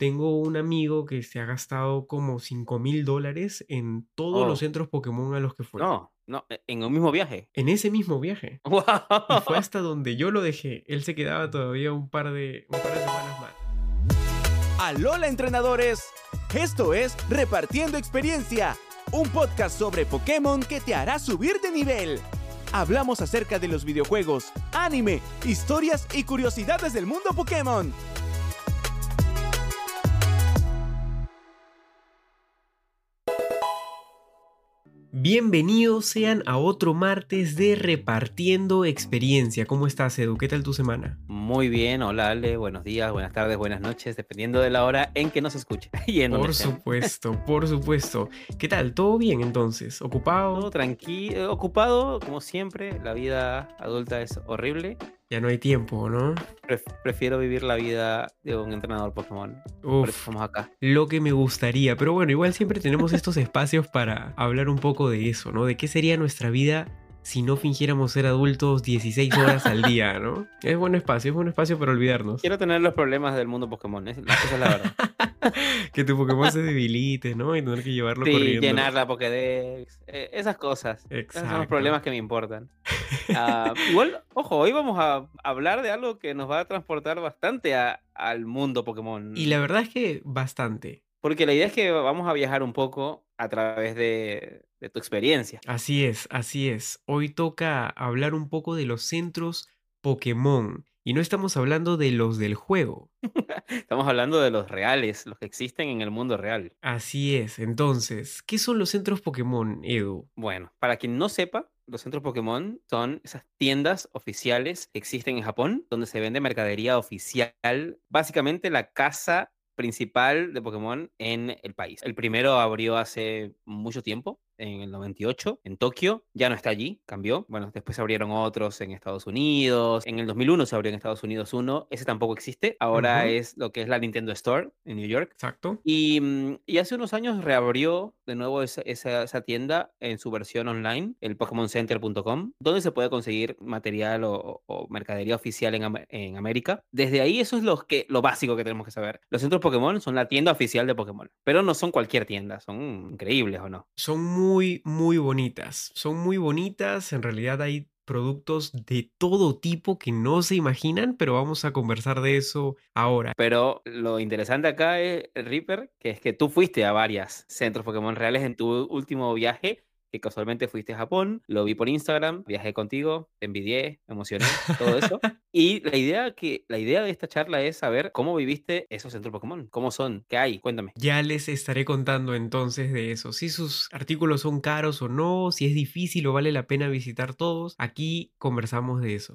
tengo un amigo que se ha gastado como 5 mil dólares en todos los Oh, centros Pokémon a los que fue. no, no, e- en un mismo viaje. En ese mismo viaje. Y fue ¡Wow! hasta donde yo lo dejé. Él se quedaba todavía un par de, un par de semanas más. Alola entrenadores, esto es Repartiendo Experiencia, un podcast sobre Pokémon que te hará subir de nivel. Hablamos acerca de los videojuegos, anime, historias y curiosidades del mundo Pokémon. Bienvenidos sean a otro martes de Repartiendo Experiencia. ¿Cómo estás, Edu? ¿Qué tal tu semana? Muy bien, hola Ale, buenos días, buenas tardes, buenas noches, dependiendo de la hora en que nos escuche y en Por supuesto, por supuesto. ¿Qué tal? ¿Todo bien entonces? ¿Ocupado? Todo tranquilo, ocupado, como siempre, la vida adulta es horrible. Ya no hay tiempo, ¿no? Pref- prefiero vivir la vida de un entrenador Pokémon. Por eso estamos acá. lo que me gustaría. Pero bueno, igual siempre tenemos estos espacios para hablar un poco de eso, ¿no? De qué sería nuestra vida si no fingiéramos ser adultos 16 horas al día, ¿no? Es buen espacio, es buen espacio para olvidarnos. Quiero tener los problemas del mundo Pokémon, es- esa es la verdad. que tu Pokémon se debilite, ¿no? Y tener que llevarlo Sí, corriendo. llenar la Pokédex, eh, esas cosas. Esos son los Exacto. problemas que me importan. Ah, igual, ojo, hoy vamos a hablar de algo que nos va a transportar bastante a- al mundo Pokémon. Y la verdad es que bastante. Porque la idea es que vamos a viajar un poco a través de, de tu experiencia. Así es, así es. Hoy toca hablar un poco de los centros Pokémon. Y no estamos hablando de los del juego. Estamos hablando de los reales, los que existen en el mundo real. Así es. Entonces, ¿qué son los centros Pokémon, Edu? Bueno, para quien no sepa, los centros Pokémon son esas tiendas oficiales que existen en Japón, donde se vende mercadería oficial, básicamente la casa principal de Pokémon en el país. El primero abrió hace mucho tiempo, en el 98, en Tokio, ya no está allí, cambió. Bueno, después se abrieron otros en Estados Unidos, en el 2001 se abrió en Estados Unidos uno, ese tampoco existe, ahora es lo que es la Nintendo Store en New York. Exacto. Y, mm, y hace unos años reabrió de nuevo esa, esa- esa tienda en su versión online, el PokémonCenter.com, donde se puede conseguir material o, mercadería oficial en, en América. Desde ahí eso es lo, que, lo básico que tenemos que saber. Los centros Pokémon son la tienda oficial de Pokémon, pero no son cualquier tienda, son increíbles o no. Son muy, muy bonitas. Son muy bonitas. En realidad hay productos de todo tipo que no se imaginan, pero vamos a conversar de eso ahora. Pero lo interesante acá es, Reaper, que es que tú fuiste a varios centros Pokémon reales en tu último viaje, que casualmente fuiste a Japón, lo vi por Instagram, viajé contigo, te envidié, me emocioné, todo eso. Y la idea, que, la idea de esta charla es saber cómo viviste esos centros Pokémon, cómo son, qué hay, cuéntame. Ya les estaré contando entonces de eso, si sus artículos son caros o no, si es difícil o vale la pena visitar todos. Aquí conversamos de eso.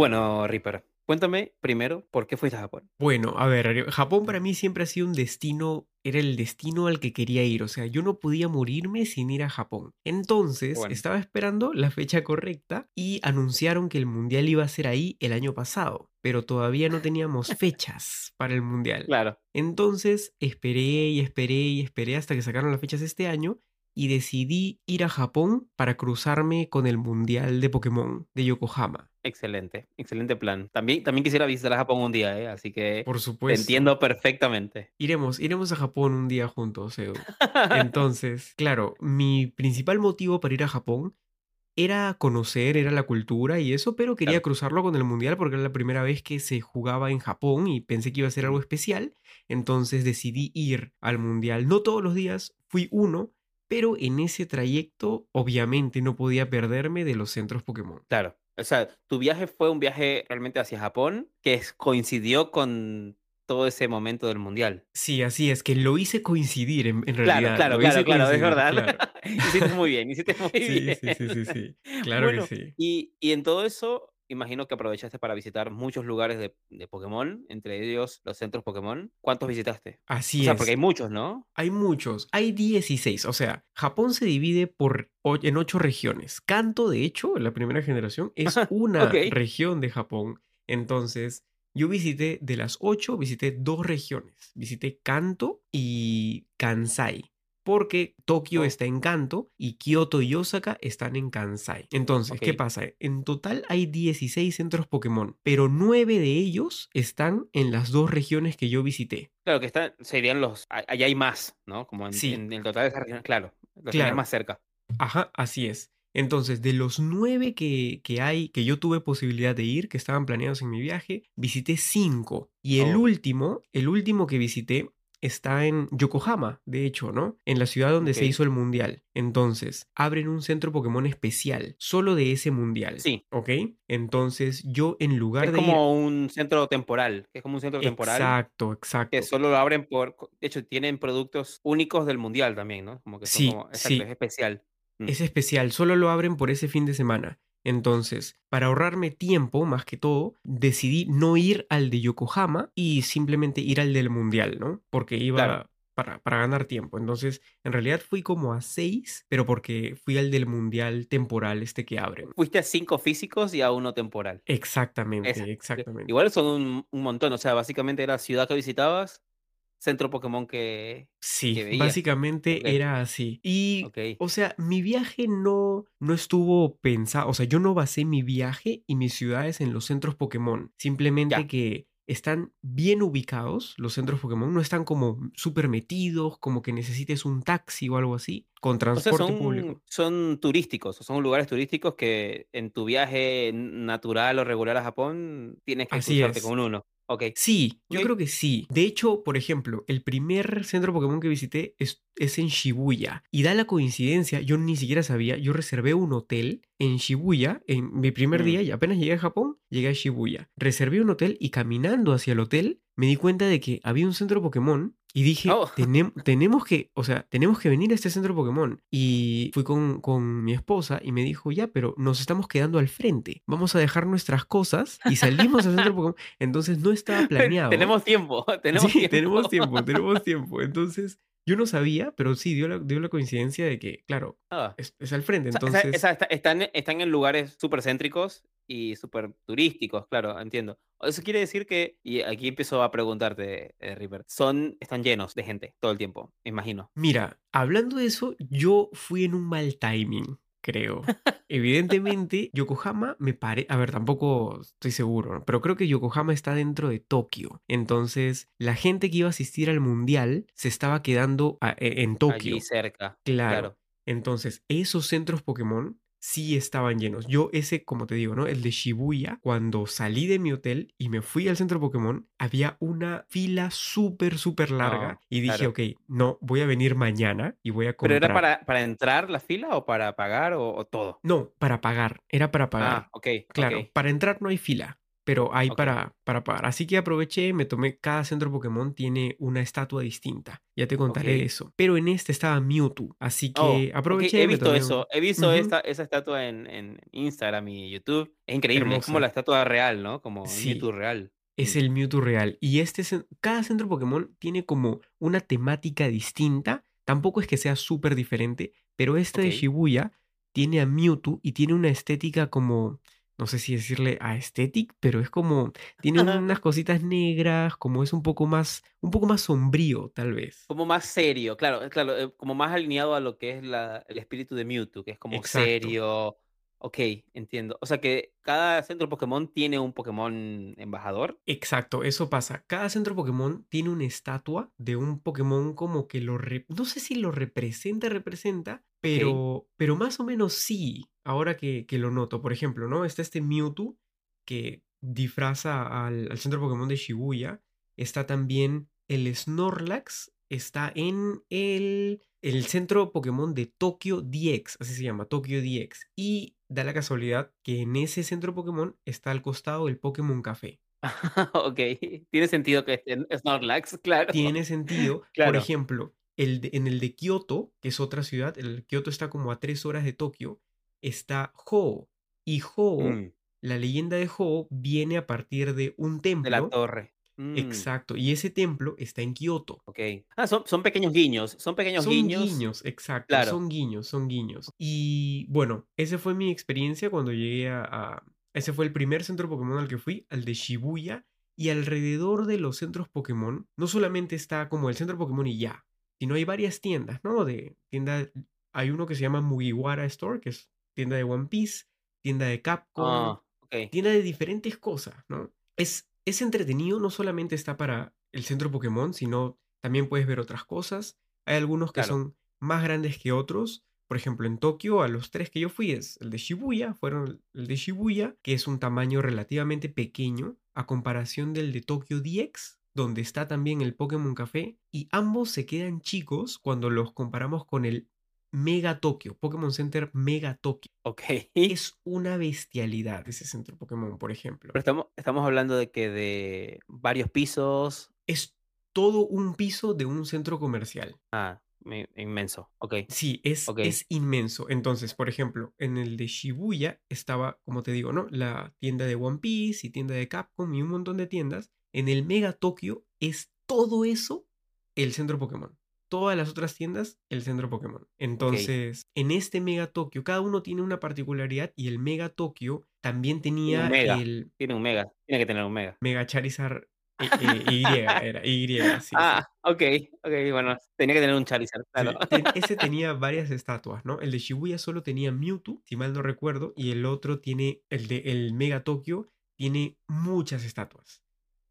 Bueno, Reaper, cuéntame primero por qué fuiste a Japón. Bueno, a ver, Japón para mí siempre ha sido un destino, era el destino al que quería ir, o sea, yo no podía morirme sin ir a Japón. Entonces, Bueno. estaba esperando la fecha correcta y anunciaron que el mundial iba a ser ahí el año pasado, pero todavía no teníamos fechas para el mundial. Claro. Entonces esperé y esperé y esperé hasta que sacaron las fechas este año y decidí ir a Japón para cruzarme con el Mundial de Pokémon de Yokohama. Excelente, excelente plan. También, también quisiera visitar a Japón un día, ¿eh? así que Por te supuesto. entiendo perfectamente. Iremos, iremos a Japón un día juntos, Edu. Entonces, claro, mi principal motivo para ir a Japón era conocer, era la cultura y eso, pero quería Claro. cruzarlo con el mundial porque era la primera vez que se jugaba en Japón y pensé que iba a ser algo especial. Entonces decidí ir al mundial. No todos los días, fui uno, pero en ese trayecto obviamente no podía perderme de los centros Pokémon. Claro. O sea, tu viaje fue un viaje realmente hacia Japón que coincidió con todo ese momento del mundial. Sí, así es, que lo hice coincidir en, en Claro, realidad. claro, claro, hice claro, es verdad. claro. hiciste muy bien, hiciste muy Sí, bien. sí, sí, sí, sí. Claro Bueno, que sí. y, y en todo eso, imagino que aprovechaste para visitar muchos lugares de, de Pokémon, entre ellos los centros Pokémon. ¿Cuántos visitaste? Así O sea, es. porque hay muchos, ¿no? Hay muchos, hay 16, o sea, Japón se divide por en ocho regiones. Kanto, de hecho, la primera generación, es una región de Japón. Entonces, Yo visité de las ocho, visité dos regiones. Visité Kanto y Kansai. Porque Tokio Oh. está en Kanto y Kioto y Osaka están en Kansai. Entonces, ¿qué pasa? En total hay 16 centros Pokémon, pero 9 de ellos están en las dos regiones que yo visité. Claro que están, serían los. Allá hay más, ¿no? Como en, Sí. en el total de esas regiones, claro. Los Claro. más cerca. Ajá, así es. Entonces, de los nueve que, que hay, que yo tuve posibilidad de ir, que estaban planeados en mi viaje, visité cinco. Y el Oh. último, el último que visité está en Yokohama, de hecho, ¿no? En la ciudad donde se hizo el mundial. Entonces, abren un centro Pokémon especial, solo de ese mundial. Sí. ¿Ok? Entonces, yo en lugar Es de ir... como un centro temporal. Es como un centro temporal. Exacto, exacto. Que solo lo abren por. De hecho, tienen productos únicos del mundial también, ¿no? Como que son Sí, como. Exacto, sí. es especial. Mm. Es especial, solo lo abren por ese fin de semana. Entonces, para ahorrarme tiempo, más que todo, decidí no ir al de Yokohama y simplemente ir al del Mundial, ¿no? Porque iba Claro. para, para ganar tiempo. Entonces, en realidad fui como a seis, pero porque fui al del Mundial temporal este que abren. Fuiste a cinco físicos y a uno temporal. Exactamente, exactamente. Igual son un, un montón. O sea, básicamente era ciudad que visitabas, centro Pokémon que. Sí, que básicamente era así. Y, o sea, mi viaje no, no estuvo pensado, o sea, yo no basé mi viaje y mis ciudades en los centros Pokémon. Simplemente Ya. que están bien ubicados los centros Pokémon, no están como súper metidos, como que necesites un taxi o algo así, con O sea, transporte público. son, son turísticos, son lugares turísticos que en tu viaje natural o regular a Japón tienes que Así cruzarte es. con uno. Ok. Sí, yo creo que sí. De hecho, por ejemplo, el primer centro Pokémon que visité es, es en Shibuya. Y da la coincidencia, yo ni siquiera sabía, yo reservé un hotel en Shibuya en mi primer Mm. día y apenas llegué a Japón, llegué a Shibuya. Reservé un hotel y caminando hacia el hotel me di cuenta de que había un centro Pokémon y dije, Oh. "Tenem- tenemos que, o sea, tenemos que venir a este centro Pokémon. Y fui con, con mi esposa y me dijo, ya, pero nos estamos quedando al frente. Vamos a dejar nuestras cosas y salimos al centro Pokémon. Entonces no estaba planeado. tenemos tiempo, tenemos Sí, tiempo. tenemos tiempo, tenemos tiempo. Entonces, yo no sabía, pero sí dio la, dio la coincidencia de que, claro, Ah. es, es al frente. O sea, esa- Entonces, esa está- están, están en lugares súper céntricos y súper turísticos, claro, entiendo. Eso quiere decir que, y aquí empiezo a preguntarte, eh, River, son, están llenos de gente todo el tiempo, me imagino. mira, hablando de eso, yo fui en un mal timing, creo. Evidentemente, Yokohama me parece, a ver, tampoco estoy seguro, ¿no? pero creo que Yokohama está dentro de Tokio. Entonces, la gente que iba a asistir al mundial se estaba quedando a- e- en Tokio. Allí cerca. Claro. Claro. Entonces, esos centros Pokémon sí estaban llenos. Yo ese, como te digo, ¿no? El de Shibuya, cuando salí de mi hotel y me fui al centro Pokémon, había una fila súper, súper larga. No, y dije, claro. ok, no, voy a venir mañana y voy a ¿Pero comprar. era para, para entrar la fila o para pagar o, o todo? No, para pagar. Era para pagar. Ah, ok. Claro, para entrar no hay fila, pero hay para, para pagar. Así que aproveché, me tomé, cada centro Pokémon tiene una estatua distinta. Ya te contaré eso. Pero en este estaba Mewtwo, así que Oh, ok, aproveché. He me visto tomé eso, he visto esta, esa estatua en, en Instagram y YouTube. Es increíble, es como la estatua real, ¿no? Como Sí. Mewtwo real. Es el Mewtwo real. Y este, cada centro Pokémon tiene como una temática distinta. Tampoco es que sea súper diferente, pero este de. Shibuya tiene a Mewtwo y tiene una estética como, no sé si decirle aesthetic, pero es como, tiene unas cositas negras, como es un poco más, un poco más sombrío, tal vez. Como más serio, claro, claro, eh, como más alineado a lo que es la, el espíritu de Mewtwo, que es como Exacto. serio. Ok, entiendo. O sea que cada centro Pokémon tiene un Pokémon embajador. Exacto, eso pasa. Cada centro Pokémon tiene una estatua de un Pokémon como que lo... No sé si lo representa, representa, pero, pero más o menos sí, ahora que, que lo noto. Por ejemplo, ¿no? Está este Mewtwo que disfraza al, al centro Pokémon de Shibuya. Está también el Snorlax, está en el, el centro Pokémon de Tokyo DX, así se llama, Tokyo DX. Y da la casualidad que en ese centro Pokémon está al costado el Pokémon Café. ok, tiene sentido que esté en Snorlax, claro. tiene sentido. Por Claro. ejemplo, el de- en el de Kioto, que es otra ciudad, el Kioto está como a tres horas de Tokio, está Ho. Y Ho, Mm, la leyenda de Ho, viene a partir de un templo. de la torre. Mm, Exacto. Y ese templo está en Kioto. Ok. Ah, son, son pequeños guiños. Son pequeños Son guiños. guiños, exacto. Claro. Son guiños, son guiños. Y bueno, esa fue mi experiencia cuando llegué a, a- Ese fue el primer centro Pokémon al que fui, al de Shibuya. Y alrededor de los centros Pokémon, no solamente está como el centro Pokémon y ya, sino hay varias tiendas, ¿no? De tienda, hay uno que se llama Mugiwara Store, que es tienda de One Piece, tienda de Capcom, Ah, ok. tienda de diferentes cosas, ¿no? Es, es entretenido, no solamente está para el centro Pokémon, sino también puedes ver otras cosas. Hay algunos que Claro. son más grandes que otros. Por ejemplo, en Tokio, a los tres que yo fui es el de Shibuya, fueron el de Shibuya, que es un tamaño relativamente pequeño a comparación del de Tokyo DX, donde está también el Pokémon Café, y ambos se quedan chicos cuando los comparamos con el Mega Tokio, Pokémon Center Mega Tokio. Ok. Es una bestialidad ese centro Pokémon, por ejemplo. Pero estamos, estamos hablando de que de varios pisos. Es todo un piso de un centro comercial. Ah, inmenso. Ok. Sí, es, es inmenso. Entonces, por ejemplo, en el de Shibuya estaba, como te digo, ¿no? La tienda de One Piece y tienda de Capcom y un montón de tiendas. En el Mega Tokio es todo eso el centro Pokémon. Todas las otras tiendas, el centro Pokémon. Entonces, en este Mega Tokio, cada uno tiene una particularidad y el Mega Tokio también tenía mega. el Tiene un mega. Tiene que tener un mega. Mega Charizard eh, eh, Y, era Y, sí, sí. ah, ok. Ok, bueno. Tenía que tener un Charizard, Sí, claro. ese tenía varias estatuas, ¿no? El de Shibuya solo tenía Mewtwo, si mal no recuerdo, y el otro tiene, el de el Mega Tokyo, tiene muchas estatuas.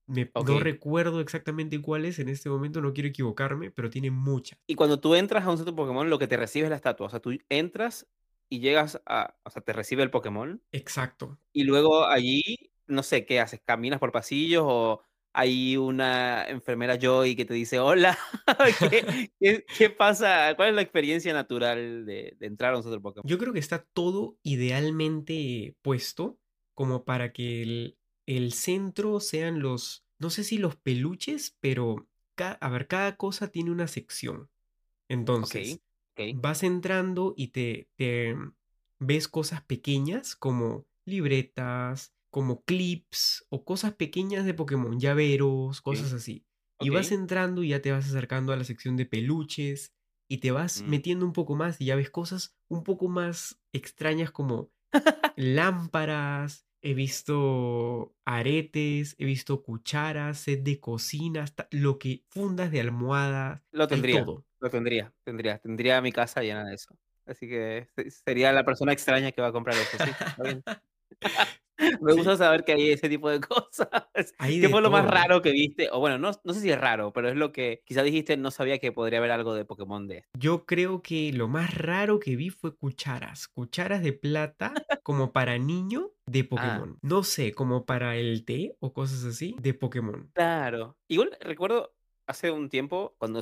Me-. No recuerdo exactamente cuáles en este momento, no quiero equivocarme, pero tiene muchas. Y cuando tú entras a un centro Pokémon, lo que te recibe es la estatua. O sea, tú entras y llegas a. O sea, te recibe el Pokémon. Exacto. Y luego allí, no sé, ¿qué haces? ¿Caminas por pasillos o hay una enfermera Joy que te dice hola? ¿Qué, qué- qué pasa? ¿Cuál es la experiencia natural de, de entrar a un centro Pokémon? Yo creo que está todo idealmente puesto como para que el, el centro sean los, no sé si los peluches, pero a ver, cada cosa tiene una sección. Entonces, ok. vas entrando y te, te ves cosas pequeñas como libretas, como clips o cosas pequeñas de Pokémon, llaveros, cosas así. Y vas entrando y ya te vas acercando a la sección de peluches y te vas Mm. metiendo un poco más y ya ves cosas un poco más extrañas como lámparas, he visto aretes, he visto cucharas, set de cocina, hasta lo que fundas de almohadas, Lo tendría, todo. lo tendría, tendría. Tendría mi casa llena de eso. Así que se- sería la persona extraña que va a comprar eso, sí. Me gusta saber que hay ese tipo de cosas. Hay ¿Qué de fue lo más raro que viste? O bueno, no, no sé si es raro, pero es lo que quizás dijiste, no sabía que podría haber algo de Pokémon de esto. Yo creo que lo más raro que vi fue cucharas, cucharas de plata como para niño Ah. de Pokémon. No sé, como para el té o cosas así de Pokémon. Claro. Igual recuerdo hace un tiempo cuando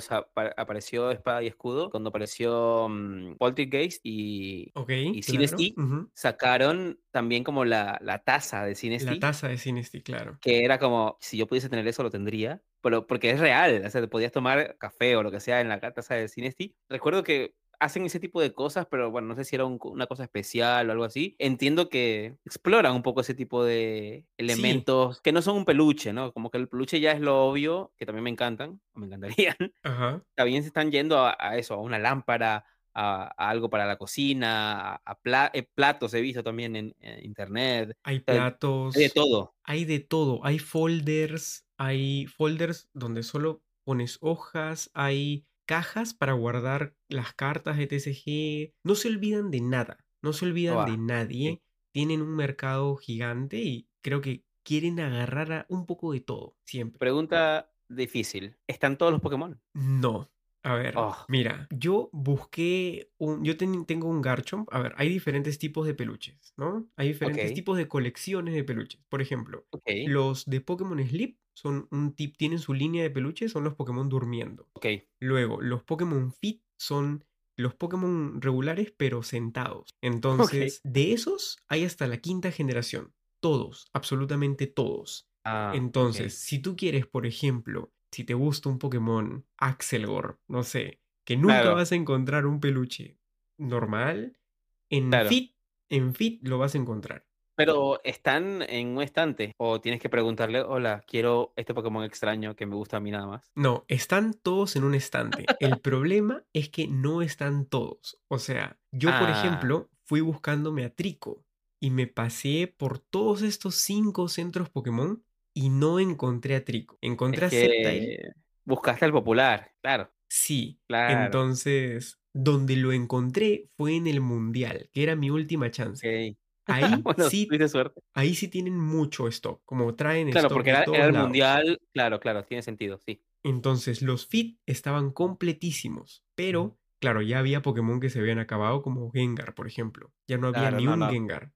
apareció Espada y Escudo, cuando apareció mm, Poltergeist y, Ok, y claro. Sinestí, ujú. sacaron también como la, la taza de La Sinestí. taza de Sinestí, claro. que era como, si yo pudiese tener eso, lo tendría, pero porque es real, o sea, te podías tomar café o lo que sea en la taza de Cinesti. Recuerdo que hacen ese tipo de cosas, pero bueno, no sé si era un una cosa especial o algo así. Entiendo que exploran un poco ese tipo de elementos que no son un peluche, ¿no? Como que el peluche ya es lo obvio, que también me encantan, o me encantarían. Ajá. También se están yendo a, a eso, a una lámpara, a, a algo para la cocina, a, a pla- eh, platos he visto también en, en internet. Hay platos. hay de todo. Hay de todo. Hay folders. Hay folders donde solo pones hojas. Hay cajas para guardar las cartas de TCG. No se olvidan de nada. No se olvidan de nadie. Tienen un mercado gigante y creo que quieren agarrar a un poco de todo. Siempre. Pregunta difícil. ¿Están todos los Pokémon? No. A ver, Oh. mira, yo busqué un, yo ten- tengo un Garchomp, a ver, hay diferentes tipos de peluches, ¿no? Hay diferentes tipos de colecciones de peluches. Por ejemplo, los de Pokémon Sleep son un tip, tienen su línea de peluches, son los Pokémon durmiendo. Ok. Luego, los Pokémon Fit son los Pokémon regulares, pero sentados. Entonces, de esos hay hasta la quinta generación. Todos, absolutamente todos. Ah. Entonces, si tú quieres, por ejemplo, si te gusta un Pokémon Axelgor, no sé, que nunca Claro. vas a encontrar un peluche normal, en Claro. Fit, en Fit lo vas a encontrar. Pero ¿están en un estante? ¿O tienes que preguntarle, hola, quiero este Pokémon extraño que me gusta a mí nada más? No, están todos en un estante. El problema es que no están todos. O sea, yo, por Ah. ejemplo, fui buscándome a Trico y me pasé por todos estos cinco centros Pokémon y no encontré a Trico. Encontré a Sceptile. buscaste al popular, claro, Sí. claro. Entonces, donde lo encontré fue en el Mundial, que era mi última chance. Ahí Bueno, sí, suerte. ahí sí tienen mucho stock, como traen Claro, stock porque de era, el lados. mundial, claro, claro, tiene sentido, sí. Entonces, los fit estaban completísimos, pero claro, ya había Pokémon que se habían acabado, como Gengar, por ejemplo. Ya no había Claro, ni no, un no. Gengar.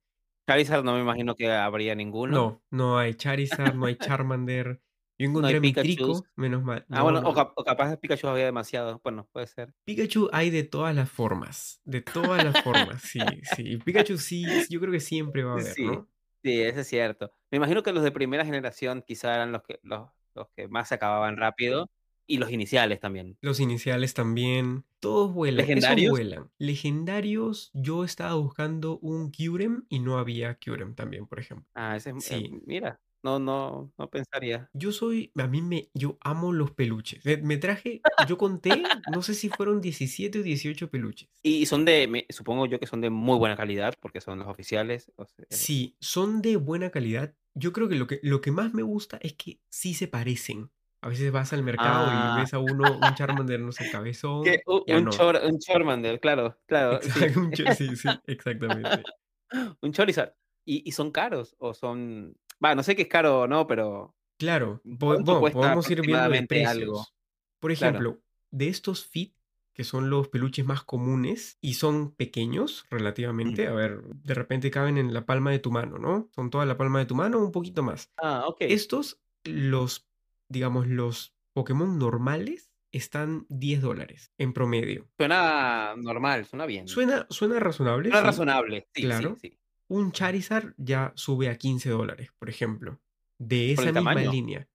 Charizard no me imagino que habría ninguno. No, no hay Charizard, no hay Charmander. Yo No encontré hay a mi Pikachus. Trico, menos mal. Ah, No, bueno, no. o, cap- o capaz de Pikachu había demasiado. Bueno, puede ser. Pikachu hay de todas las formas, de todas las formas, sí, sí. Y Pikachu sí, yo creo que siempre va a haber, Sí, ¿no? sí, eso es cierto. Me imagino que los de primera generación quizá eran los que, los, los que más se acababan rápido. Y los iniciales también. Los iniciales también, todos vuelan, esos ¿Legendarios? vuelan. Legendarios, yo estaba buscando un Kyurem y no había Kyurem también, por ejemplo. Ah, ese es, eh, Sí. mira, no, no, no pensaría. Yo soy, a mí me, yo amo los peluches. Me, me traje, yo conté, no sé si fueron 17 o 18 peluches. Y son de, me- supongo yo que son de muy buena calidad, porque son los oficiales. o sea, Sí, son de buena calidad. Yo creo que lo que, lo que más me gusta es que sí se parecen. A veces vas al mercado Ah. y ves a uno, un Charmander, no sé, cabezón. un, no. Chor- un Charmander, claro, claro. sí. Un sí, sí, exactamente. Un Charizard. ¿Y, y son caros? ¿O son.? Va, no sé qué es caro o no, pero. Claro, po- ¿Cuánto bueno, cuesta podemos ir viendo de aproximadamente algo? precios. Por Claro. ejemplo, de estos fit, que son los peluches más comunes y son pequeños relativamente, a ver, de repente caben en la palma de tu mano, ¿no? Son toda la palma de tu mano o un poquito más. Ah, ok. Estos, los, digamos, los Pokémon normales están 10 dólares en promedio. Suena normal, suena bien. Suena, suena razonable. Suena sí. razonable. Sí, Claro. sí, sí. Un Charizard ya sube a 15 dólares, por ejemplo, de ¿Por esa misma tamaño? línea.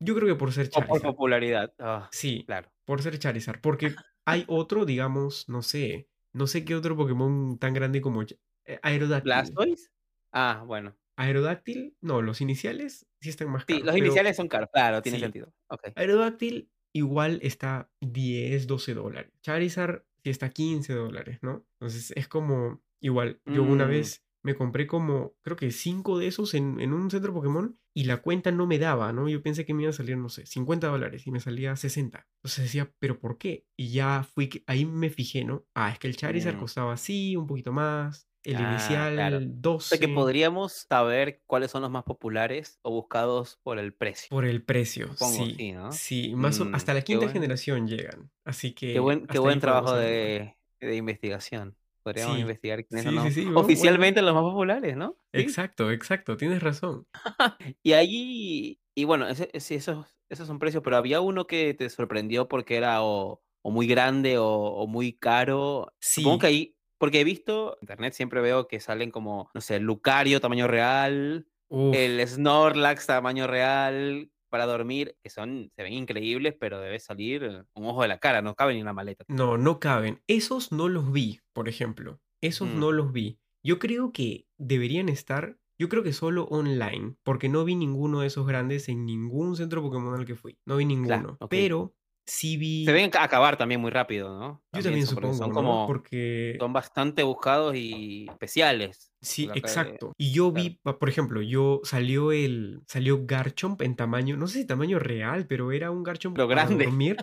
Yo creo que por ser O por Charizard. popularidad. Ah, Sí, claro. por ser Charizard. Porque hay otro, digamos, no sé, no sé qué otro Pokémon tan grande como eh, Aerodactyl. ¿Blastoise? Ah, bueno. Aerodactyl, no, los iniciales sí están más Sí, caros. los pero iniciales son caros. Claro, tiene sí. sentido. Ok. Aerodactyl igual está 10, 12 dólares. Charizard sí está 15 dólares, ¿no? Entonces es como, igual, yo una Mm. vez me compré como, creo que 5 de esos en, en un centro Pokémon y la cuenta no me daba, ¿no? Yo pensé que me iba a salir, no sé, 50 dólares y me salía 60. Entonces decía, ¿pero por qué? Y ya fui, que- ahí me fijé, ¿no? Ah, es que el Charizard Mm. costaba así, un poquito más. El Ah, inicial, claro. O 12. sea que podríamos saber cuáles son los más populares o buscados por el precio. Por el precio, Supongo, sí. sí, ¿no? Sí, más o- Mm, hasta la quinta generación llegan. Así que. Qué buen, qué buen trabajo de, de investigación. Podríamos Sí, investigar quiénes sí, son sí, los- sí, bueno, oficialmente los más populares, ¿no? Exacto, exacto, tienes razón. Y ahí, y bueno, ese, ese- esos, esos son precios, pero había uno que te sorprendió porque era o, o muy grande o, o muy caro. Supongo Sí. que ahí, porque he visto, en internet siempre veo que salen como, no sé, Lucario tamaño real, Uf, el Snorlax tamaño real para dormir, que son, se ven increíbles, pero debe salir un ojo de la cara, no cabe ni en la maleta. no, no caben. Esos no los vi, por ejemplo. Esos Mm. no los vi. Yo creo que deberían estar, yo creo que solo online, porque no vi ninguno de esos grandes en ningún centro Pokémon al que fui. No vi ninguno. Pero Se ven ca- acabar también muy rápido, ¿no? Yo también supongo, son ¿no? como, Porque. son bastante buscados y especiales. Sí, exacto. Y yo vi, pa- por ejemplo, yo salió el, salió Garchomp en tamaño, no sé si tamaño real, pero era un Garchomp para grande. dormir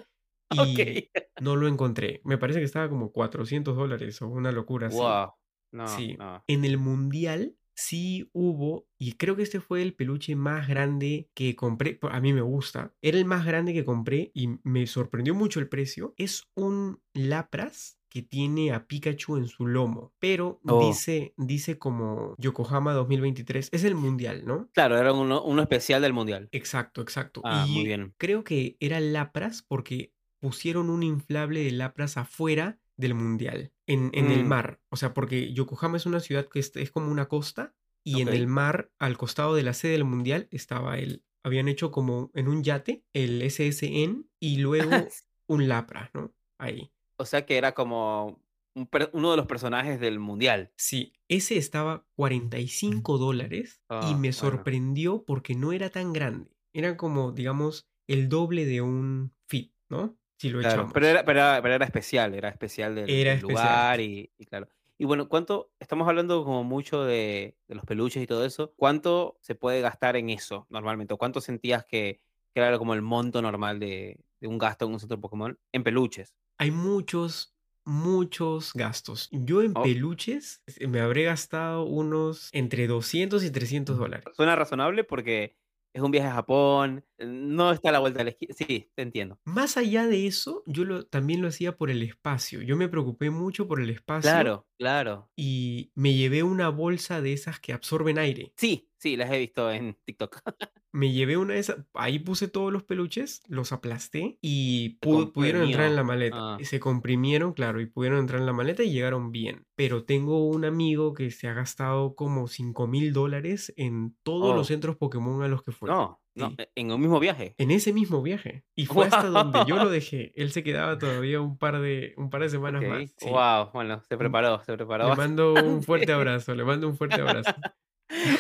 y no lo encontré. Me parece que estaba como 400 dólares o una locura así. Wow. No, Sí. no. En el mundial sí hubo, y creo que este fue el peluche más grande que compré. A mí me gusta. Era el más grande que compré y me sorprendió mucho el precio. Es un Lapras que tiene a Pikachu en su lomo, pero Oh. dice, dice como Yokohama 2023. Es el mundial, ¿no? Claro, era uno, uno especial del mundial. Exacto, exacto. Ah, y muy bien. creo que era Lapras porque pusieron un inflable de Lapras afuera del mundial, en, en el Mm. mar. O sea, porque Yokohama es una ciudad que es, es como una costa y en el mar, al costado de la sede del mundial, estaba el... Habían hecho como en un yate el SSN y luego un Lapra, ¿no? Ahí. O sea que era como un uno de los personajes del mundial. Sí, ese estaba 45 dólares Ah, y me bueno. sorprendió porque no era tan grande. Era como, digamos, el doble de un fit, ¿no? Si lo Claro, echamos. pero era, pero, era, pero era especial, era especial del, Era del especial. lugar y, y claro. Y bueno, ¿cuánto? Estamos hablando como mucho de, de los peluches y todo eso. ¿Cuánto se puede gastar en eso normalmente? ¿O cuánto sentías que, que era como el monto normal de, de un gasto en un centro Pokémon en peluches? Hay muchos, muchos gastos. Yo en Oh. peluches eh, me habré gastado unos entre 200 y 300 dólares. Suena razonable porque es un viaje a Japón, no está a la vuelta de la esquina. Sí, te entiendo. Más allá de eso, yo lo, también lo hacía por el espacio. Yo me preocupé mucho por el espacio Claro, claro. y me llevé una bolsa de esas que absorben aire. Sí, sí, las he visto en TikTok. Me llevé una de esas, ahí puse todos los peluches, los aplasté y pudieron entrar en la maleta. Ah. Se comprimieron, claro, y pudieron entrar en la maleta y llegaron bien. Pero tengo un amigo que se ha gastado como 5 mil dólares en todos los Oh. centros Pokémon a los que fue. No, no, Sí. en el mismo viaje. En ese mismo viaje. Y fue hasta donde yo lo dejé. Él se quedaba todavía un par de, un par de semanas más. sí. Wow, bueno, se preparó, se preparó Le mando un fuerte abrazo, le mando un fuerte abrazo.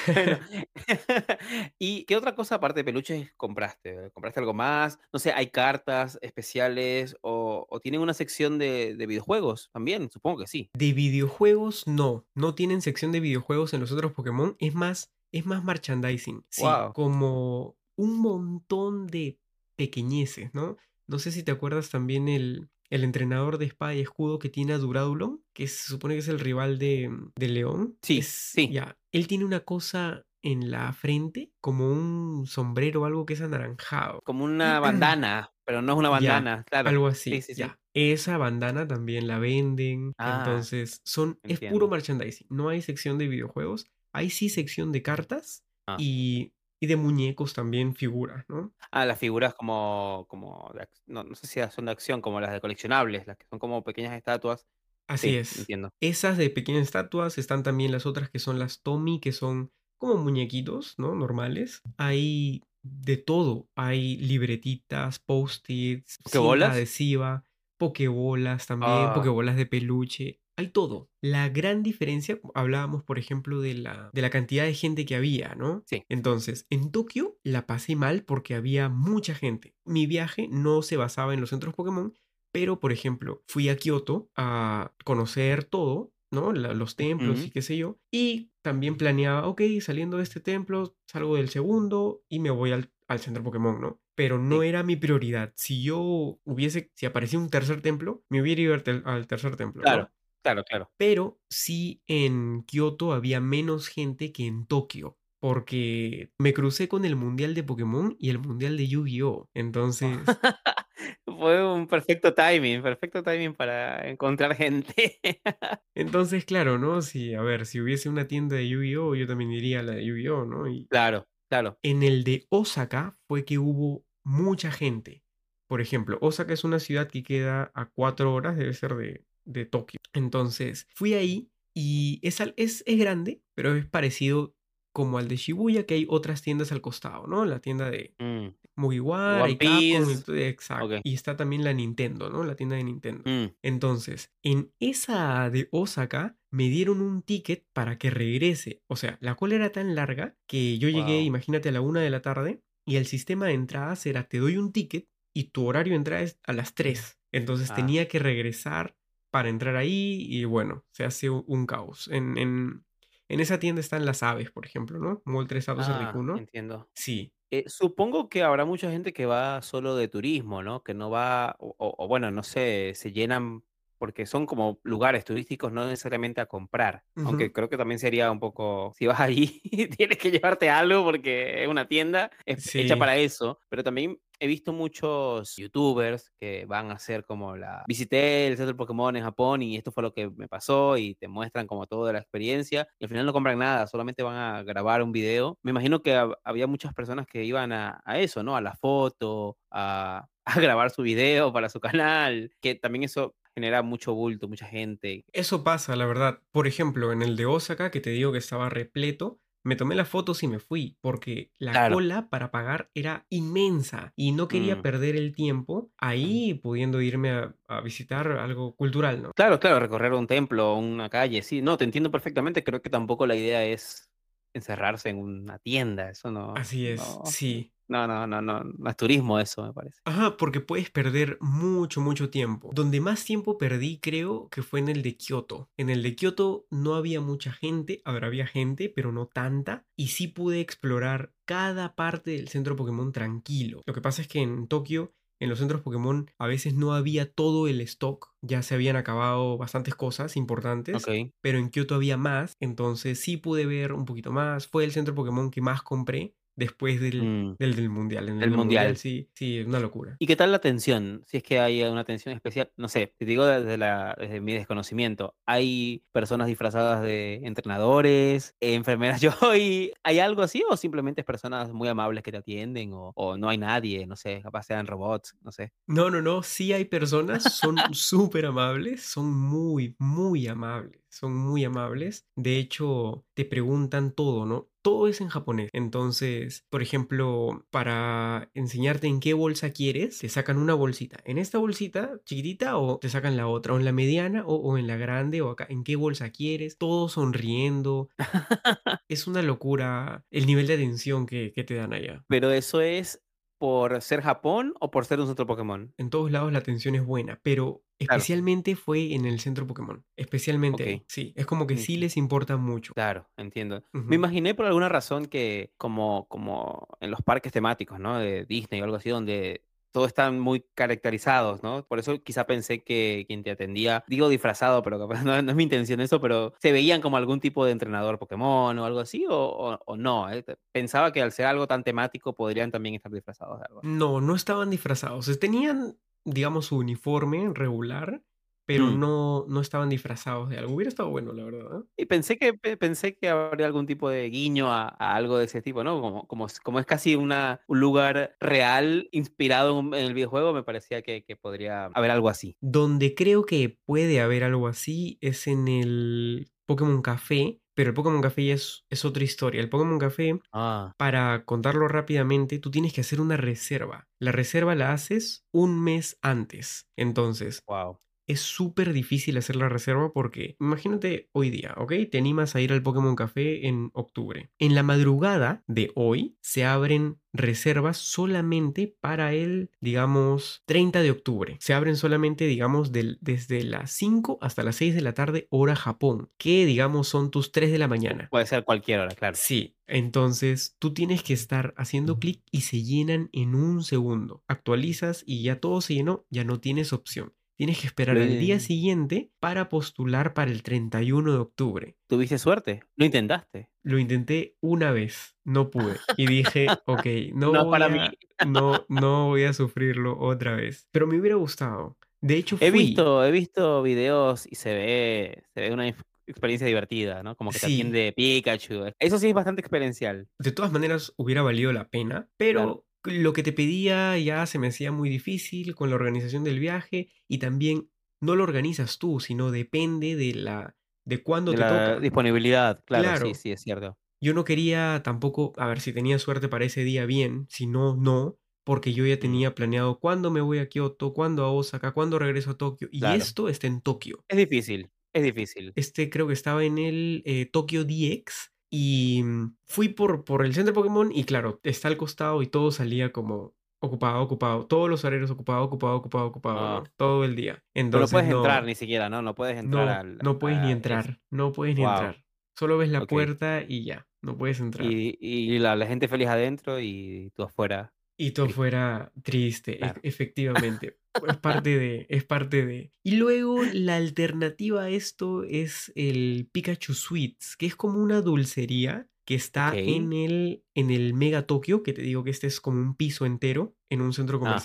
Bueno, ¿y qué otra cosa aparte de peluches compraste? ¿Compraste algo más? No sé, ¿hay cartas especiales o, o tienen una sección de, de videojuegos también? Supongo que sí. De videojuegos, no. No tienen sección de videojuegos en los otros Pokémon. Es más, es más merchandising. Sí, Wow. como un montón de pequeñeces, ¿no? No sé si te acuerdas también el, el entrenador de espada y escudo que tiene a Duradulon, que se supone que es el rival de, de León. Sí, Es- sí. Ya, él tiene una cosa en la frente, como un sombrero o algo que es anaranjado. Como una bandana, pero no es una Ya, bandana, claro. Algo Sí, así, sí, sí. ya. Esa bandana también la venden. Ah, entonces, son, es puro merchandising. No hay sección de videojuegos. Hay sí sección de cartas Ah. y, y de muñecos también, figuras, ¿no? Ah, las figuras como, como de no, no sé si son de acción, como las de coleccionables, las que son como pequeñas estatuas. Así Sí, es. entiendo. Esas de pequeñas estatuas, están también las otras que son las Tommy, que son como muñequitos, ¿no? Normales. Hay de todo. Hay libretitas, post-its, adhesiva, pokebolas también, Ah. pokebolas de peluche. Hay todo. La gran diferencia, hablábamos, por ejemplo, de la, de la cantidad de gente que había, ¿no? Sí. Entonces, en Tokio la pasé mal porque había mucha gente. Mi viaje no se basaba en los centros Pokémon, pero, por ejemplo, fui a Kioto a conocer todo, ¿no? La- los templos y qué sé yo. Y también planeaba, ok, saliendo de este templo, salgo del segundo y me voy al, al centro Pokémon, ¿no? Pero no Sí. era mi prioridad. Si yo hubiese, si aparecía un tercer templo, me hubiera ido al, tercer templo, ¿no? Claro, claro. Pero sí en Kioto había menos gente que en Tokio. Porque me crucé con el mundial de Pokémon y el mundial de Yu-Gi-Oh! Entonces, Fue un perfecto timing, perfecto timing para encontrar gente. entonces, claro, ¿no? Si, a ver, si hubiese una tienda de Yu-Gi-Oh! yo también iría a la de Yu-Gi-Oh! ¿no? Y Claro, claro. en el de Osaka fue que hubo mucha gente. Por ejemplo, Osaka es una ciudad que queda a cuatro horas, debe ser de, de Tokio. Entonces, fui ahí y es, es, es grande, pero es parecido como al de Shibuya, que hay otras tiendas al costado, ¿no? La tienda de Mm, Mugiwara y Capcom. exacto. Y está también la Nintendo, ¿no? La tienda de Nintendo. mm. Entonces, en esa de Osaka me dieron un ticket para que regrese. O sea, la cola era tan larga que yo llegué, Wow. imagínate, a la una de la tarde y el sistema de entradas era te doy un ticket y tu horario de entrada es a las 3. Entonces Ah. tenía que regresar para entrar ahí y bueno, se hace un caos. En, en, en esa tienda están las aves, por ejemplo, ¿no? Mall 3 Aves Ah, entiendo. Sí, Eh, supongo que habrá mucha gente que va solo de turismo, ¿no? Que no va, o, bueno, no sé, se llenan porque son como lugares turísticos, no necesariamente a comprar. Aunque creo que también sería un poco, si vas allí, tienes que llevarte algo porque es una tienda es- hecha para eso. Pero también he visto muchos youtubers que van a hacer como la... Visité el centro de Pokémon en Japón y esto fue lo que me pasó y te muestran como toda la experiencia y al final no compran nada, solamente van a grabar un video. Me imagino que hab- había muchas personas que iban a, eso, ¿no? A la foto, a grabar su video para su canal, que también eso genera mucho bulto, mucha gente. Eso pasa, la verdad. Por ejemplo, en el de Osaka, que te digo que estaba repleto, me tomé las fotos y me fui, porque la Claro. cola para pagar era inmensa y no quería Mm. perder el tiempo ahí pudiendo irme a, a visitar algo cultural, ¿no? Claro, claro, recorrer un templo, una calle, sí, no, te entiendo perfectamente, creo que tampoco la idea es encerrarse en una tienda, eso no, Así es, no, sí. No, no, no, no, no es turismo eso, me parece. Ajá, porque puedes perder mucho, mucho tiempo. Donde más tiempo perdí creo que fue en el de Kioto. En el de Kioto no había mucha gente, ahora había gente, pero no tanta. Y sí pude explorar cada parte del centro Pokémon tranquilo. Lo que pasa es que en Tokio en los centros Pokémon a veces no había todo el stock, ya se habían acabado bastantes cosas importantes, Ok. pero en Kyoto había más, entonces sí pude ver un poquito más. Fue el centro Pokémon que más compré después del, Mm. del, del mundial. En el del mundial. sí, sí, una locura. ¿Y qué tal la atención? Si es que hay una atención especial, no sé, te digo desde, la, desde mi desconocimiento, ¿hay personas disfrazadas de entrenadores, enfermeras Joy? ¿Hay algo así o simplemente es personas muy amables que te atienden o, o no hay nadie, no sé, capaz sean robots, no sé? No, no, no, sí hay personas, son súper amables, son muy, muy amables, son muy amables. De hecho, te preguntan todo, ¿no? Todo es en japonés. Entonces, por ejemplo, para enseñarte en qué bolsa quieres, te sacan una bolsita. En esta bolsita chiquitita o te sacan la otra, o en la mediana o, o en la grande o acá. ¿En qué bolsa quieres? Todo sonriendo. es una locura el nivel de atención que, que te dan allá. Pero eso es por ser Japón o por ser un centro Pokémon. en todos lados la atención es buena, pero Claro. especialmente fue en el centro Pokémon. Especialmente ahí, sí. Es como que sí les importa mucho. Claro, entiendo. Me imaginé por alguna razón que como, como en los parques temáticos, ¿no? De Disney o algo así, donde todos están muy caracterizados, ¿no? Por eso quizá pensé que quien te atendía, digo disfrazado, pero capaz no, no es mi intención eso, pero se veían como algún tipo de entrenador Pokémon o algo así, o, o- o no. ¿eh? Pensaba que al ser algo tan temático podrían también estar disfrazados de algo. No, no estaban disfrazados. Tenían, digamos, su uniforme regular, pero Mm. no, no estaban disfrazados de algo. Hubiera estado bueno, la verdad. Y pensé que, pe- pensé que habría algún tipo de guiño a, a algo de ese tipo, ¿no? Como, como, es- como es casi una, un lugar real inspirado en el videojuego, me parecía que, que podría haber algo así. Donde creo que puede haber algo así es en el Pokémon Café, pero el Pokémon Café ya es, es otra historia. El Pokémon Café Ah, Para contarlo rápidamente, tú tienes que hacer una reserva. La reserva la haces un mes antes. Entonces, wow. Es súper difícil hacer la reserva porque, imagínate hoy día, ¿ok? Te animas a ir al Pokémon Café en octubre. En la madrugada de hoy se abren reservas solamente para el, digamos, 30 de octubre. Se abren solamente, digamos, del- desde las 5 hasta las 6 de la tarde, hora Japón, que, digamos, son tus 3 de la mañana. Puede ser cualquier hora, claro. Sí, entonces tú tienes que estar haciendo clic y se llenan en un segundo. Actualizas y ya todo se llenó, ya no tienes opción. Tienes que esperar al día siguiente para postular para el 31 de octubre. ¿Tuviste suerte? ¿Lo intentaste? Lo intenté una vez, no pude. Y dije, ok, no, No voy para a, mí. no, no voy a sufrirlo otra vez. Pero me hubiera gustado. De hecho, He fui. visto, he visto videos y se ve, se ve una experiencia divertida, ¿no? Como que te Sí. atiende Pikachu. Eso sí es bastante experiencial. De todas maneras, hubiera valido la pena, pero lo que te pedía ya se me hacía muy difícil con la organización del viaje y también no lo organizas tú, sino depende de la de cuándo De te la toca. disponibilidad, claro, Claro. sí, sí, es cierto. Yo no quería tampoco, a ver si tenía suerte para ese día bien, si no, no, porque yo ya Mm. tenía planeado cuándo me voy a Kioto, cuándo a Osaka, cuándo regreso a Tokio, y Claro. esto está en Tokio. Es difícil, es difícil. Este creo que estaba en el eh, Tokyo DX y mm, fui por, por el centro Pokémon y claro, está al costado y todo salía como ocupado, ocupado, todos los horarios ocupado, ocupado, ocupado, ocupado, Ah. ¿no? todo el día. Pero no Entonces puedes no, entrar ni siquiera, ¿no? No puedes no, entrar al... no puedes ni entrar, no puedes ni entrar. Solo ves la puerta y ya, no puedes entrar. Y, y la, la gente feliz adentro y tú afuera. Y todo fuera triste, e- efectivamente. Es parte de, es parte de. Y luego la alternativa a esto es el Pikachu Sweets, que es como una dulcería que está en el, en el Mega Tokio, que te digo que este es como un piso entero en un centro Ah.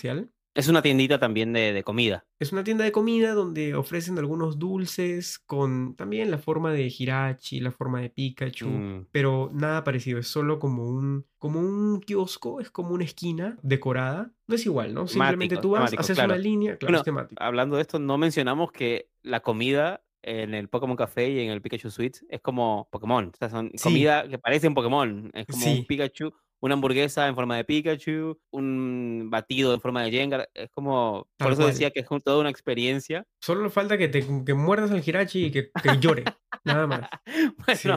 Es una tiendita también de, de comida. Es una tienda de comida donde ofrecen algunos dulces con también la forma de Hirachi, la forma de Pikachu Mm, pero nada parecido, es solo como un, como un kiosco, es como una esquina decorada. No es igual, ¿no? Simplemente Temático, tú vas, temático, haces claro. una línea, claro, Bueno, es temático. Hablando de esto, no mencionamos que la comida en el Pokémon Café y en el Pikachu Sweets es como Pokémon. O sea, son Sí. comida que parece un Pokémon. Es como Sí. un Pikachu, una hamburguesa en forma de Pikachu, un batido en forma de Jengar. Es como. Tal por eso cual. decía que es toda una experiencia. Solo falta que te que muerdas al Hirachi y que, que llore, nada más. bueno, Sí.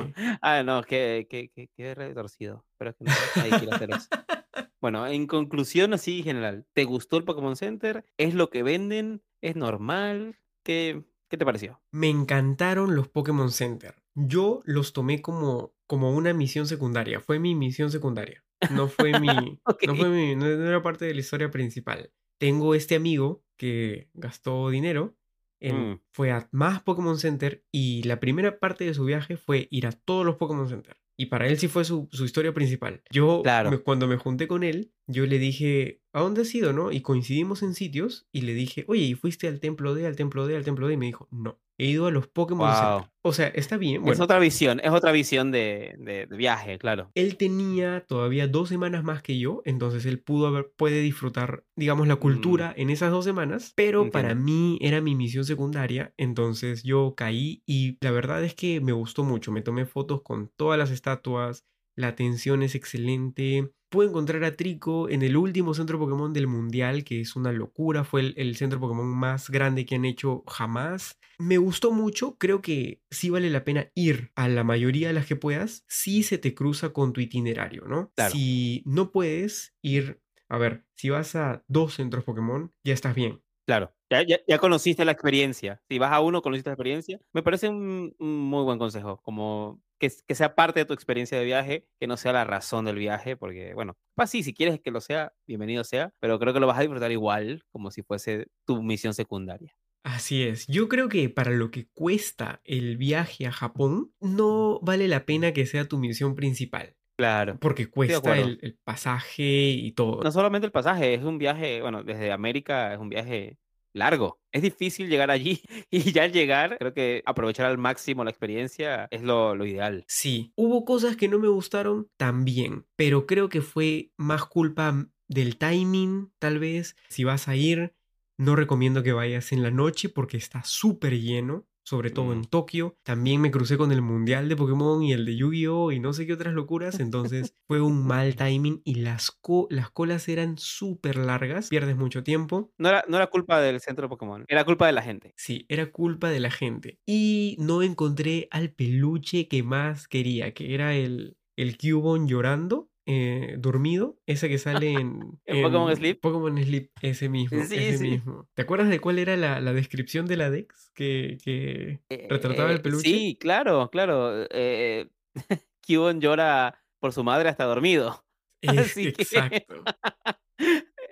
ah, no, que, que, que, que retorcido. Pero es que no, nadie quiere hacer eso. Bueno, en conclusión, así general, ¿te gustó el Pokémon Center? ¿Es lo que venden? ¿Es normal? ¿Qué, qué te pareció? Me encantaron los Pokémon Center. Yo los tomé como, como una misión secundaria. Fue mi misión secundaria. No fue mi. No, fue mi no, era parte de la historia principal. Tengo este amigo que gastó dinero. en- Mm. Fue a más Pokémon Center y la primera parte de su viaje fue ir a todos los Pokémon Center. Y para él sí fue su, su historia principal. Yo, Claro. me- cuando me junté con él, yo le dije, ¿a dónde has ido, no? Y coincidimos en sitios y le dije, oye, ¿y fuiste al templo de, al templo de, al templo de? Y me dijo, no, he ido a los Pokémon Wow. O sea, está bien. Es Bueno, otra visión, es otra visión de, de- de viaje, claro. él tenía todavía dos semanas más que yo, entonces él pudo haber, puede disfrutar, digamos, la cultura en esas dos semanas, pero para Entiendo. mí era mi misión secundaria, entonces yo caí y la verdad es que me gustó mucho, me tomé fotos con todas las estatuas, la atención es excelente. Pude encontrar a Trico en el último centro Pokémon del Mundial, que es una locura. Fue el, el centro Pokémon más grande que han hecho jamás. Me gustó mucho. Creo que sí vale la pena ir a la mayoría de las que puedas. Si se te cruza con tu itinerario, ¿no? Claro. Si no puedes ir. A ver, si vas a dos centros Pokémon, ya estás bien. Claro, ya, ya, ya conociste la experiencia. Si vas a uno, conociste la experiencia. Me parece un, un muy buen consejo, como que, que sea parte de tu experiencia de viaje, que no sea la razón del viaje, porque, bueno, pues sí, si quieres que lo sea, bienvenido sea, pero creo que lo vas a disfrutar igual, como si fuese tu misión secundaria. Así es. Yo creo que para lo que cuesta el viaje a Japón, no vale la pena que sea tu misión principal. Claro. Porque cuesta el pasaje y todo. No solamente el pasaje, es un viaje, bueno, desde América es un viaje largo. Es difícil llegar allí y ya al llegar, creo que aprovechar al máximo la experiencia es lo, lo ideal. Sí, hubo cosas que no me gustaron también, pero creo que fue más culpa m- del timing, tal vez. Si vas a ir, no recomiendo que vayas en la noche porque está súper lleno, sobre todo en. Tokio. También me crucé con el Mundial de Pokémon y el de Yu-Gi-Oh! y no sé qué otras locuras, entonces fue un mal timing y las, co- las colas eran súper largas, pierdes mucho tiempo. No era, no era culpa del centro de Pokémon, era culpa de la gente. Sí, era culpa de la gente. Y no encontré al peluche que más quería, que era el, el Cubone llorando, eh, dormido, ese que sale en, ¿En Pokémon Sleep? Pokémon Sleep, ese mismo, Sí, ese sí. mismo. ¿Te acuerdas de cuál era la, la descripción de la Dex que, que retrataba el Eh, peluche? Sí, claro, claro. Eh, Cubone llora por su madre hasta dormido. Es- así que- exacto.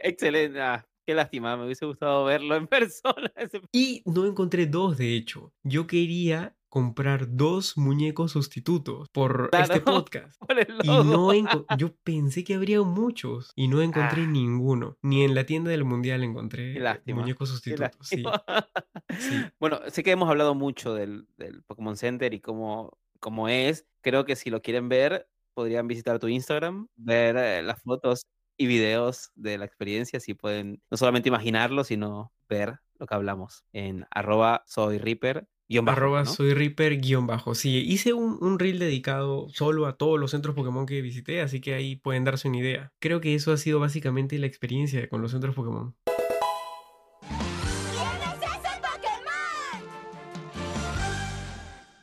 Excelente. Ah, qué lástima, me hubiese gustado verlo en persona. Y no encontré dos, de hecho. Yo quería comprar dos muñecos sustitutos por este podcast. por Y no yo pensé que habría muchos y no encontré Ah. ninguno. Ni en la tienda del mundial encontré muñecos sustitutos. Sí. Bueno, sé que hemos hablado mucho del, del Pokémon Center y cómo, cómo es. Creo que si lo quieren ver, podrían visitar tu Instagram, ver eh, las fotos y videos de la experiencia, si pueden no solamente imaginarlo, sino ver lo que hablamos en arroba soy Reaper. Guion bajo, Arroba ¿no? soy Reaper guion bajo. Sí, hice un, un reel dedicado solo a todos los centros Pokémon que visité, así que ahí pueden darse una idea. Creo que eso ha sido básicamente la experiencia con los centros Pokémon.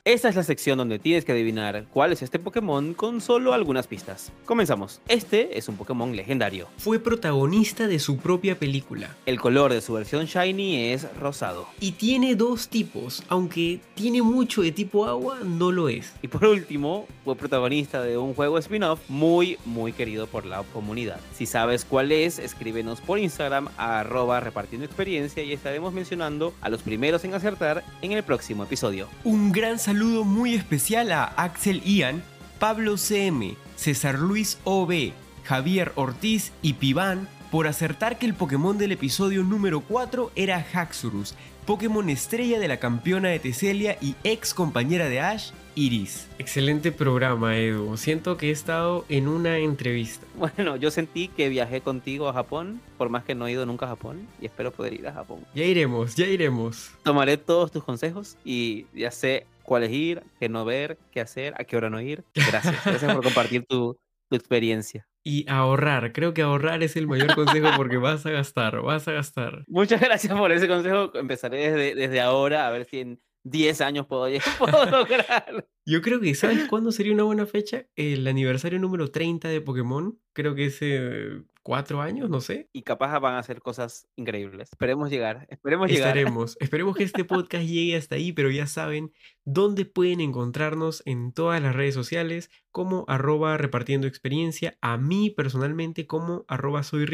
Esta es la sección donde tienes que adivinar cuál es este Pokémon con solo algunas pistas. Comenzamos. Este es un Pokémon legendario. Fue protagonista de su propia película. El color de su versión Shiny es rosado. Y tiene dos tipos, aunque tiene mucho de tipo agua, no lo es. Y por último, fue protagonista de un juego spin-off muy, muy querido por la comunidad. Si sabes cuál es, escríbenos por Instagram a arroba repartiendo experiencia y estaremos mencionando a los primeros en acertar en el próximo episodio. Un gran saludo muy especial a Axel Ian, Pablo CM, César Luis OB, Javier Ortiz y Piván por acertar que el Pokémon del episodio número 4 era Haxorus, Pokémon estrella de la campeona de Teselia y ex compañera de Ash, Iris. Excelente programa, Edu. Siento que he estado en una entrevista. Bueno, yo sentí que viajé contigo a Japón, por más que no he ido nunca a Japón, y espero poder ir a Japón. Ya iremos, ya iremos. Tomaré todos tus consejos y ya sé cuál es ir, qué no ver, qué hacer, a qué hora no ir. Gracias, gracias por compartir tu, tu experiencia. Y ahorrar, creo que ahorrar es el mayor consejo porque vas a gastar, vas a gastar. Muchas gracias por ese consejo. Empezaré desde, desde ahora a ver si en 10 años puedo, puedo lograr. Yo creo que, ¿sabes cuándo sería una buena fecha? El aniversario número 30 de Pokémon. Creo que ese cuatro años, no sé. Y capaz van a hacer cosas increíbles. Esperemos llegar, esperemos llegar. Estaremos. Esperemos que este podcast llegue hasta ahí, pero ya saben dónde pueden encontrarnos en todas las redes sociales como arroba repartiendo experiencia, a mí personalmente como arroba soy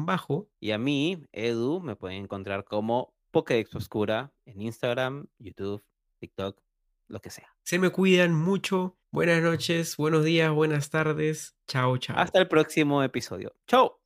bajo Y a mí, Edu, me pueden encontrar como Pokédex Oscura en Instagram, YouTube, TikTok, lo que sea. Se me cuidan mucho. Buenas noches, buenos días, buenas tardes. Chao, chao. Hasta el próximo episodio. ¡Chao!